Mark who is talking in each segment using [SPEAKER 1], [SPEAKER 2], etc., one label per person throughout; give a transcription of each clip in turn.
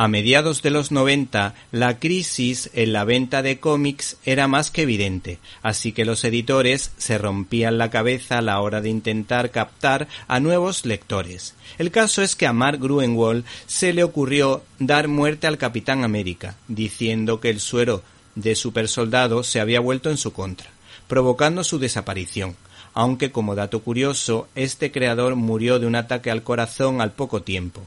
[SPEAKER 1] A mediados de los 90, la crisis en la venta de cómics era más que evidente, así que los editores se rompían la cabeza a la hora de intentar captar a nuevos lectores. El caso es que a Mark Gruenwald se le ocurrió dar muerte al Capitán América, diciendo que el suero de supersoldado se había vuelto en su contra, provocando su desaparición, aunque como dato curioso, este creador murió de un ataque al corazón al poco tiempo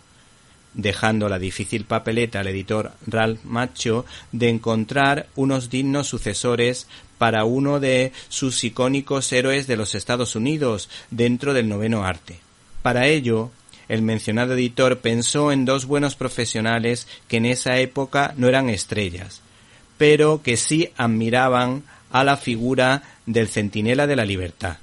[SPEAKER 1] dejando la difícil papeleta al editor Ralph Macho de encontrar unos dignos sucesores para uno de sus icónicos héroes de los Estados Unidos dentro del noveno arte. Para ello, el mencionado editor pensó en dos buenos profesionales que en esa época no eran estrellas, pero que sí admiraban a la figura del centinela de la libertad.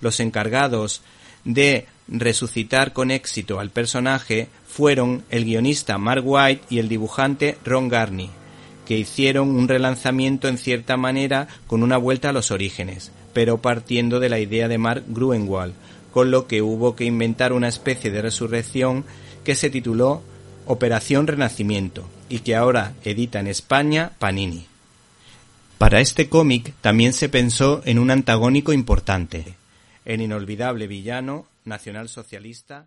[SPEAKER 1] Los encargados de resucitar con éxito al personaje fueron el guionista Mark White y el dibujante Ron Garney, que hicieron un relanzamiento en cierta manera con una vuelta a los orígenes, pero partiendo de la idea de Mark Gruenwald, con lo que hubo que inventar una especie de resurrección que se tituló Operación Renacimiento y que ahora edita en España Panini. Para este cómic también se pensó en un antagónico importante, el inolvidable villano nacionalsocialista.